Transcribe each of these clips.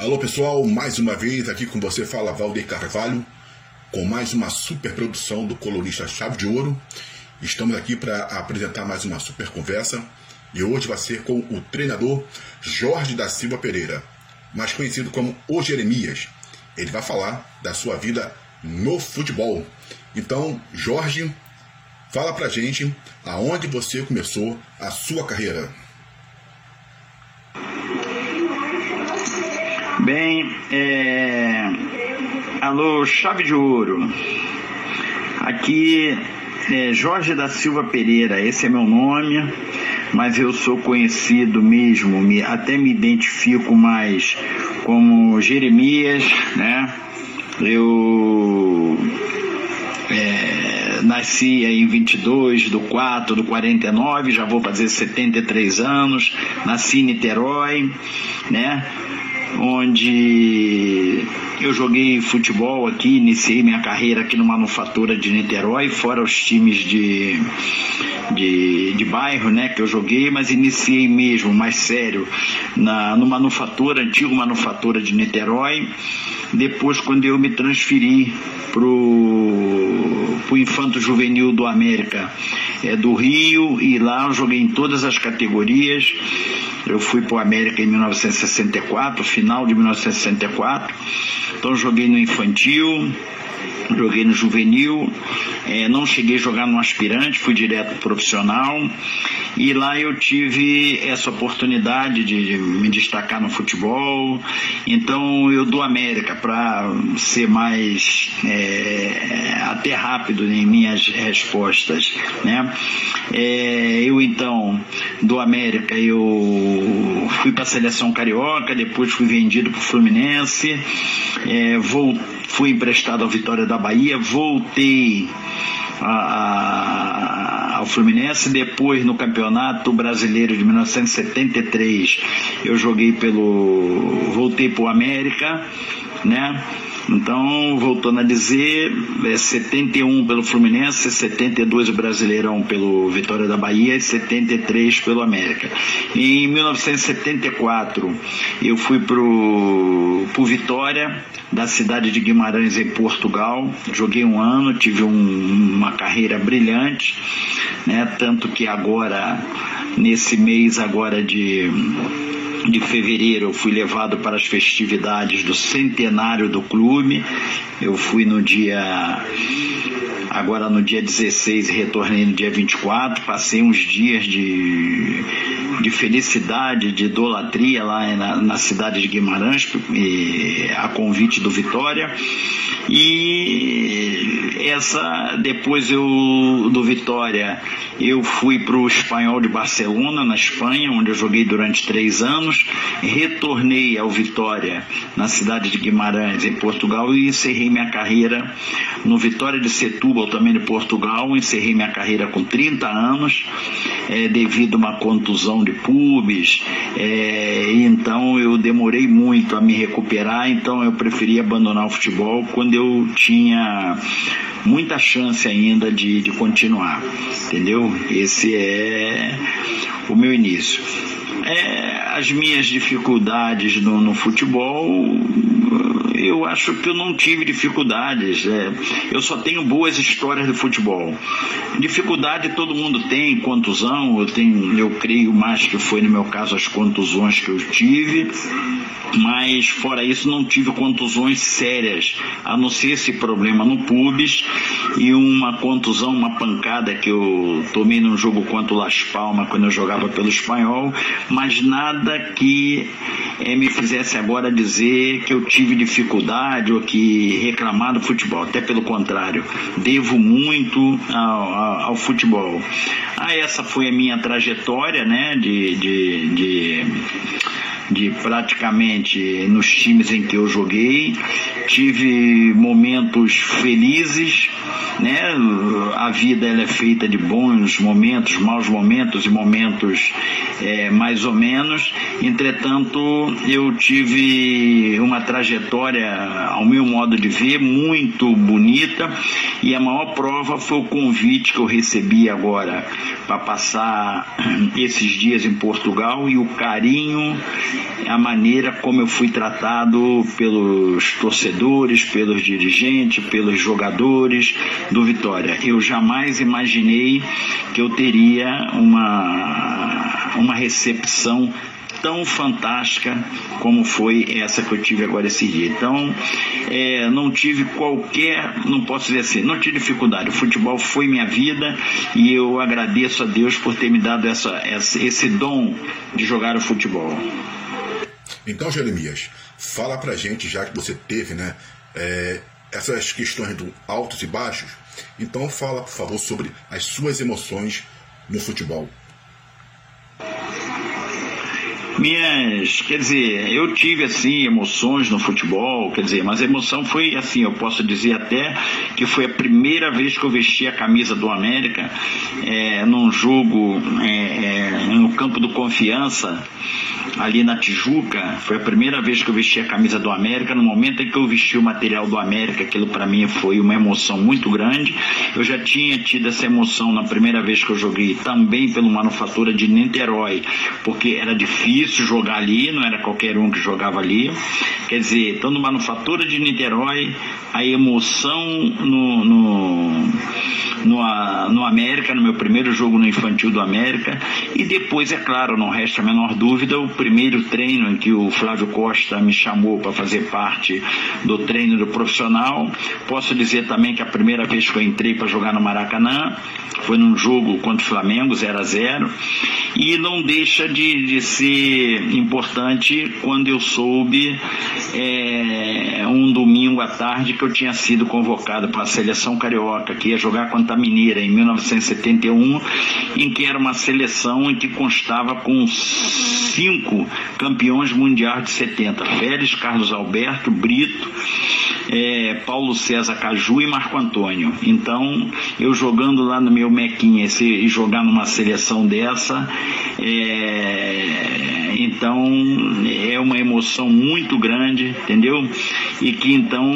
Alô pessoal, mais uma vez aqui com você fala Valdir Carvalho, com mais uma super produção do colorista Chave de Ouro. Estamos aqui para apresentar mais uma super conversa e hoje vai ser com o treinador Jorge da Silva Pereira, mais conhecido como O Jeremias. Ele vai falar da sua vida no futebol. Então, Jorge, fala pra gente aonde você começou a sua carreira. Bem, é... alô, chave de ouro. Aqui é Jorge da Silva Pereira, esse é meu nome, mas eu sou conhecido mesmo, me, até me identifico mais como Jeremias, né? Eu é, nasci em 22 do 4 do 49, já vou fazer 73 anos, nasci em Niterói, né? Onde eu joguei futebol aqui, iniciei minha carreira aqui no Manufatura de Niterói, fora os times de, de, de bairro, né, que eu joguei, mas iniciei mesmo, mais sério, na, no Manufatura, antigo Manufatura de Niterói. Depois, quando eu me transferi pro, pro Infanto Juvenil do América, é, do Rio, e lá eu joguei em todas as categorias. Eu fui para o América em 1964, final de 1964. Então joguei no infantil, joguei no juvenil, é, não cheguei a jogar no aspirante, fui direto profissional e lá eu tive essa oportunidade de me destacar no futebol. Então eu do América para ser mais é, até rápido em minhas respostas, né? É, eu então do América eu fui para a seleção carioca, depois fui vendido para o Fluminense, é, vou, fui emprestado ao Vitória da Bahia, voltei a, a, ao Fluminense. Depois, no Campeonato Brasileiro de 1973, eu joguei pelo. voltei para o América, né? Então, voltando a dizer, é 71 pelo Fluminense, 72 o Brasileirão pelo Vitória da Bahia e 73 pelo América. Em 1974, eu fui pro, pro Vitória, da cidade de Guimarães, em Portugal. Joguei um ano, tive um, uma carreira brilhante, né? Tanto que agora, nesse mês agora de de fevereiro eu fui levado para as festividades do centenário do clube. Eu fui no dia agora no dia 16 e retornei no dia 24. Passei uns dias de, de felicidade, de idolatria lá na, na cidade de Guimarães, a convite do Vitória. E essa, depois eu do Vitória, eu fui para o Espanhol de Barcelona, na Espanha, onde eu joguei durante três anos. Retornei ao Vitória, na cidade de Guimarães, em Portugal, e encerrei minha carreira no Vitória de Setúbal, também de Portugal. Encerrei minha carreira com 30 anos, é, devido a uma contusão de pubis. É, então eu demorei muito a me recuperar, então eu preferi abandonar o futebol quando eu tinha muita chance ainda de, de continuar, entendeu? Esse é o meu início. É, as minhas dificuldades no, no futebol eu acho que eu não tive dificuldades. É, eu só tenho boas histórias de futebol. Dificuldade todo mundo tem, contusão, eu tenho, eu creio mais que foi no meu caso as contusões que eu tive, mas fora isso não tive contusões sérias, a não ser esse problema no pubis e uma contusão, uma pancada que eu tomei num jogo contra o Las Palmas quando eu jogava pelo espanhol, mas nada que é, me fizesse agora dizer que eu tive dificuldade ou que reclamar do futebol. Até pelo contrário, devo muito ao, ao, ao futebol. Ah, essa foi a minha trajetória, né, de, de, de de praticamente nos times em que eu joguei. Tive momentos felizes, né? A vida ela é feita de bons momentos, maus momentos e momentos é, mais ou menos. Entretanto, eu tive uma trajetória, ao meu modo de ver, muito bonita e a maior prova foi o convite que eu recebi agora para passar esses dias em Portugal e o carinho a maneira como eu fui tratado pelos torcedores, pelos dirigentes, pelos jogadores do Vitória. Eu jamais imaginei que eu teria uma, uma recepção tão fantástica como foi essa que eu tive agora esse dia. Então, é, não tive qualquer, não posso dizer assim, não tive dificuldade. O futebol foi minha vida e eu agradeço a Deus por ter me dado essa, essa esse dom de jogar o futebol. Então, Jeremias, fala pra gente, já que você teve, né, é, essas questões do altos e baixos, então fala, por favor, sobre as suas emoções no futebol. Minhas, quer dizer, eu tive assim emoções no futebol, quer dizer, mas a emoção foi assim, eu posso dizer até que foi a primeira vez que eu vesti a camisa do América é, num jogo é, é, no campo do Confiança ali na Tijuca. Foi a primeira vez que eu vesti a camisa do América. No momento em que eu vesti o material do América, aquilo para mim foi uma emoção muito grande. Eu já tinha tido essa emoção na primeira vez que eu joguei também pelo Manufatura de Niterói, porque era difícil jogar ali, não era qualquer um que jogava ali. Quer dizer, então no Manufatura de Niterói, a emoção no, no, no, no América, no meu primeiro jogo no infantil do América, e depois, é claro, não resta a menor dúvida, o primeiro treino em que o Flávio Costa me chamou para fazer parte do treino do profissional. Posso dizer também que a primeira vez que eu entrei para jogar no Maracanã foi num jogo contra o Flamengo, 0 a 0 E não deixa de, de ser importante quando eu soube é, um domingo à tarde que eu tinha sido convocado para a seleção carioca, que ia jogar contra a Mineira em 1971, em que era uma seleção em que constava com cinco campeões mundiais de 70: Félix, Carlos Alberto, Brito, é, Paulo César Caju e Marco Antônio. Então, eu jogando lá no meu Mequinha e jogar numa seleção dessa, é, então é uma emoção muito grande, entendeu? E que então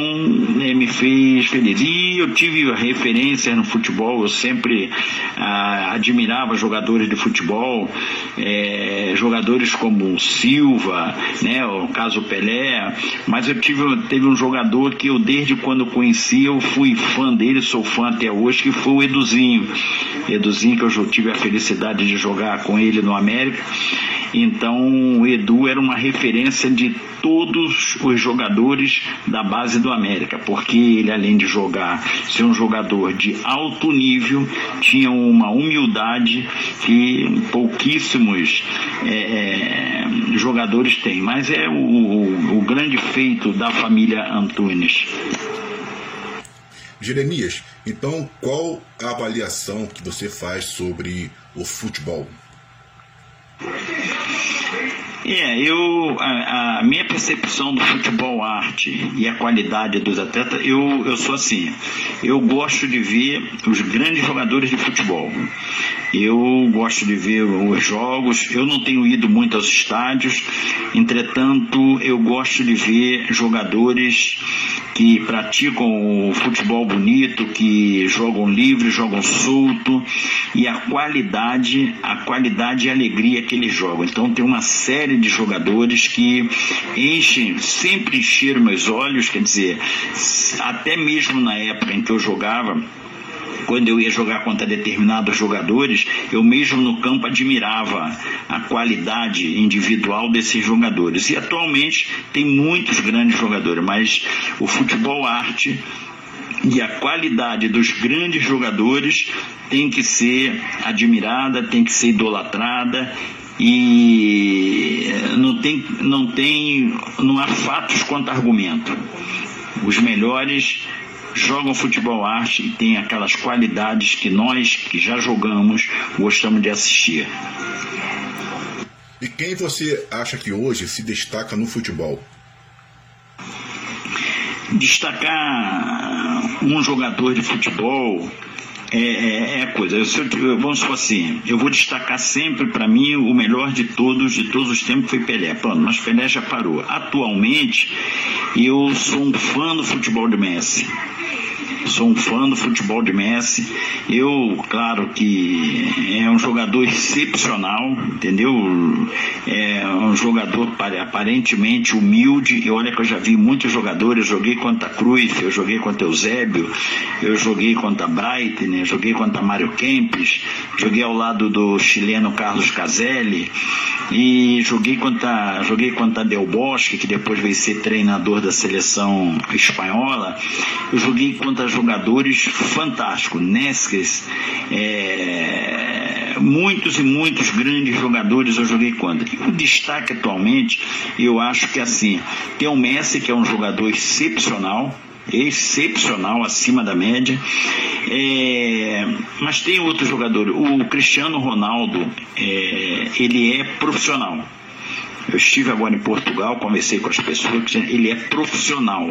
é, me fez feliz. E eu tive referências no futebol, eu sempre ah, admirava jogadores de futebol, é, jogadores como Silva, né, o caso Pelé, mas eu tive, teve um jogador que eu desde quando conheci eu fui fã dele, sou fã até hoje, que foi o Eduzinho. Eduzinho que eu tive a felicidade de jogar com ele no América. Então, o Edu era uma referência de todos os jogadores da base do América, porque ele, além de jogar, ser um jogador de alto nível, tinha uma humildade que pouquíssimos é, é, jogadores têm. Mas é o, o, o grande feito da família Antunes. Jeremias, então qual a avaliação que você faz sobre o futebol? É, eu a, a, minha percepção do futebol arte e a qualidade dos atletas, eu, eu sou assim, eu gosto de ver os grandes jogadores de futebol. Eu gosto de ver os jogos, eu não tenho ido muito aos estádios, entretanto, eu gosto de ver jogadores que praticam o futebol bonito, que jogam livre, jogam solto e a qualidade, a qualidade e a alegria que eles jogam. Então tem uma série de jogadores que enchem, sempre encheram meus olhos, quer dizer, até mesmo na época em que eu jogava, quando eu ia jogar contra determinados jogadores, eu mesmo no campo admirava a qualidade individual desses jogadores. E atualmente tem muitos grandes jogadores, mas o futebol arte e a qualidade dos grandes jogadores tem que ser admirada, tem que ser idolatrada e não tem, não tem, não há fatos quanto argumento. Os melhores jogam futebol arte e têm aquelas qualidades que nós que já jogamos gostamos de assistir. E quem você acha que hoje se destaca no futebol? Destacar um jogador de futebol é, é, é coisa. Eu, vamos supor assim, eu vou destacar sempre para mim o melhor de todos, de todos os tempos foi Pelé. Pronto, mas Pelé já parou. Atualmente, eu sou um fã do futebol do Messi. Sou um fã do futebol de Messi. Eu, claro que é um jogador excepcional, entendeu? É um jogador aparentemente humilde. E olha que eu já vi muitos jogadores. Eu joguei contra Cruz, eu joguei contra Eusébio, eu joguei contra Breitner, joguei contra Mário Kempes, joguei ao lado do chileno Carlos Caselli e joguei contra, joguei contra Del Bosque, que depois veio ser treinador da seleção espanhola. Eu joguei contra jogadores fantásticos, Nesques, é, muitos e muitos grandes jogadores eu joguei contra. O destaque atualmente, eu acho que assim, tem o Messi, que é um jogador excepcional, excepcional, acima da média. É, mas tem outro jogador, o Cristiano Ronaldo, é, ele é profissional. Eu estive agora em Portugal, conversei com as pessoas, ele é profissional.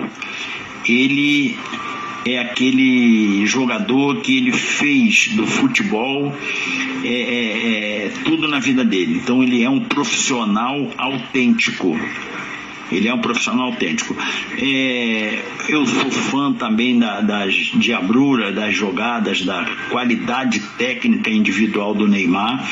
Ele é aquele jogador que ele fez do futebol é, é, é, tudo na vida dele. Então ele é um profissional autêntico. Ele é um profissional autêntico. É, eu sou fã também da, das diabrura, das jogadas, da qualidade técnica individual do Neymar,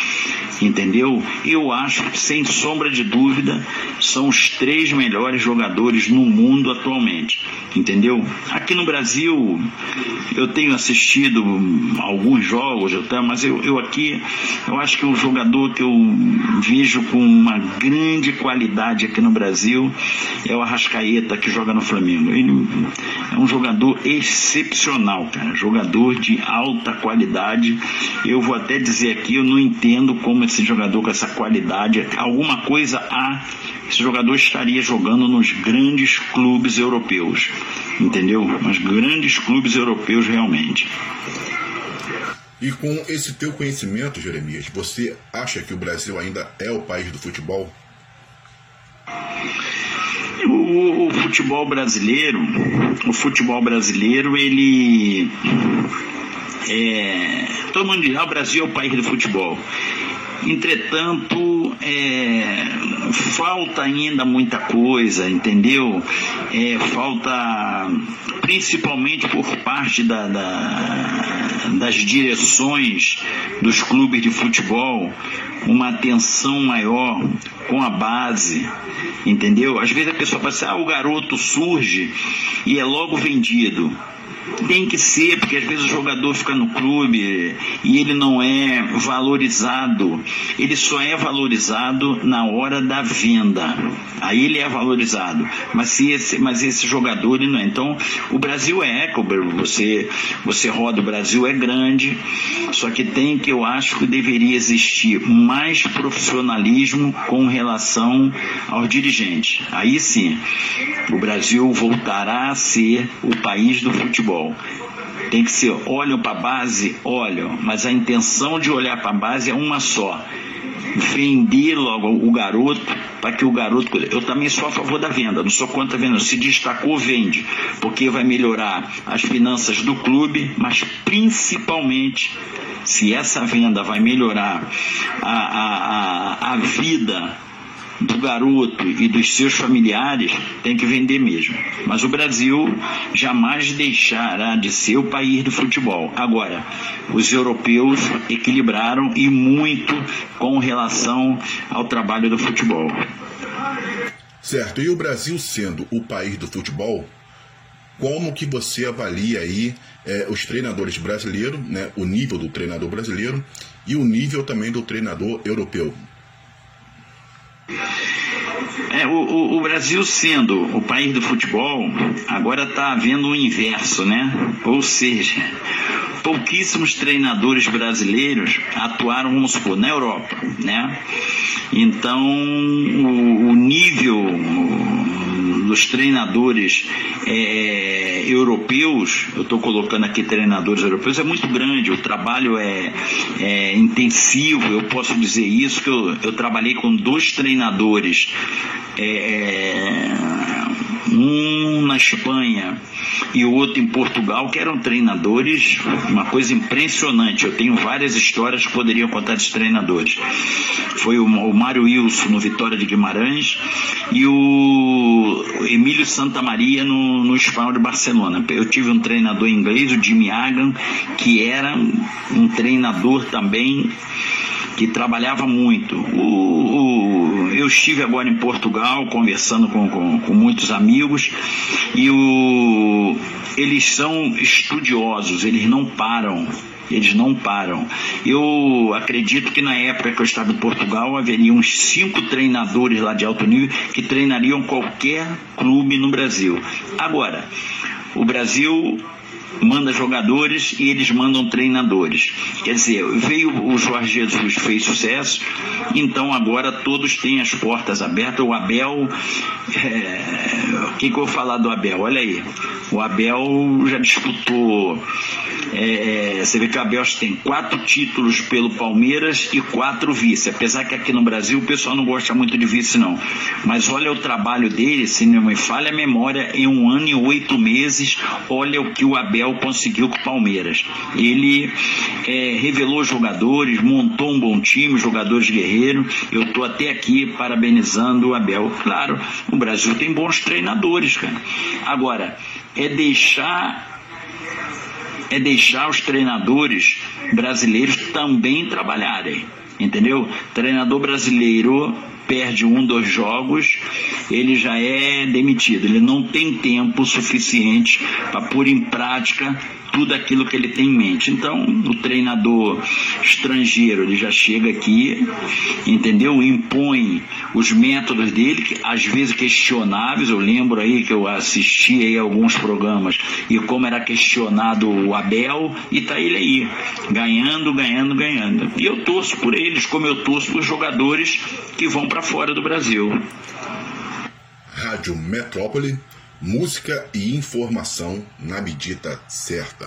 entendeu? Eu acho que, sem sombra de dúvida, são os três melhores jogadores no mundo atualmente, entendeu? Aqui no Brasil, eu tenho assistido alguns jogos, mas eu, eu aqui, eu acho que o jogador que eu vejo com uma grande qualidade aqui no Brasil é o Arrascaeta que joga no Flamengo. Ele é um jogador excepcional, cara, jogador de alta qualidade. Eu vou até dizer aqui, eu não entendo como esse jogador com essa qualidade, alguma coisa há, esse jogador estaria jogando nos grandes clubes europeus, entendeu? Nos grandes clubes europeus realmente. E com esse teu conhecimento, Jeremias, você acha que o Brasil ainda é o país do futebol? O, futebol brasileiro, o futebol brasileiro, ele é, todo mundo diz, ah, o Brasil é o país do futebol. Entretanto, é, falta ainda muita coisa, entendeu? É, falta, principalmente por parte da, da, das direções dos clubes de futebol, uma atenção maior com a base, entendeu? Às vezes a pessoa fala assim, ah, o garoto surge e é logo vendido. Tem que ser, porque às vezes o jogador fica no clube e ele não é valorizado. Ele só é valorizado na hora da venda. Aí ele é valorizado. Mas, se esse, mas esse jogador ele não é. Então, o Brasil é, você, você roda, o Brasil é grande, só que tem que eu acho que deveria existir mais profissionalismo com relação aos dirigentes. Aí sim, o Brasil voltará a ser o país do futebol futebol. Tem que ser, olham para a base, olham, mas a intenção de olhar para a base é uma só. Vender logo o garoto para que o garoto. Eu também sou a favor da venda, não sou contra a venda. Se destacou, vende, porque vai melhorar as finanças do clube, mas principalmente se essa venda vai melhorar a, a, a, a vida do garoto e dos seus familiares tem que vender mesmo. Mas o Brasil jamais deixará de ser o país do futebol. Agora, os europeus equilibraram e muito com relação ao trabalho do futebol. Certo. E o Brasil sendo o país do futebol, como que você avalia aí é, os treinadores brasileiros, né, o nível do treinador brasileiro e o nível também do treinador europeu? É, o, o, o, Brasil sendo o país do futebol, agora está havendo um inverso, né? Ou seja, pouquíssimos treinadores brasileiros atuaram, vamos supor, na Europa, né? Então, o, o nível dos treinadores é, europeus, eu estou colocando aqui treinadores europeus, é muito grande, o trabalho é, é intensivo, eu posso dizer isso, que eu, eu trabalhei com dois treinadores, é, um na Espanha e o outro em Portugal, que eram treinadores, uma coisa impressionante. Eu tenho várias histórias que poderiam contar desses treinadores. Foi o, o Mário Wilson no Vitória de Guimarães e o Emílio Santa Maria no, no Espanhol de Barcelona. Eu tive um treinador inglês, o Jimmy Hagan, que era um treinador também que trabalhava muito. O, o, eu estive agora em Portugal conversando com, com, com muitos amigos e o, eles são estudiosos, eles não param eles não param. Eu acredito que na época que eu estava em Portugal haveria uns cinco treinadores lá de alto nível que treinariam qualquer clube no Brasil. Agora, o Brasil manda jogadores e eles mandam treinadores. Quer dizer, veio o Jorge Jesus, fez sucesso, então agora todos têm as portas abertas. O Abel, é... o que, que eu vou falar do Abel? Olha aí, o Abel já disputou é, é, você vê que o Abel tem quatro títulos pelo Palmeiras e quatro vice. Apesar que aqui no Brasil o pessoal não gosta muito de vice, não. Mas olha o trabalho dele, se não me falha a memória, em um ano e oito meses, olha o que o Abel conseguiu com o Palmeiras. Ele é, revelou jogadores, montou um bom time, jogadores guerreiros. Eu estou até aqui parabenizando o Abel. Claro, o Brasil tem bons treinadores, cara. Agora, é deixar é deixar os treinadores brasileiros também trabalharem. Entendeu? Treinador brasileiro perde um, dois jogos, ele já é demitido. Ele não tem tempo suficiente para pôr em prática tudo aquilo que ele tem em mente. Então, o treinador estrangeiro, ele já chega aqui, entendeu? Impõe os métodos dele, que às vezes questionáveis. Eu lembro aí que eu assisti aí alguns programas e como era questionado o Abel, e tá ele aí, ganhando, ganhando, ganhando. E eu torço por eles, como eu torço por jogadores que vão para fora do Brasil. Rádio Metrópole música e informação na medida certa.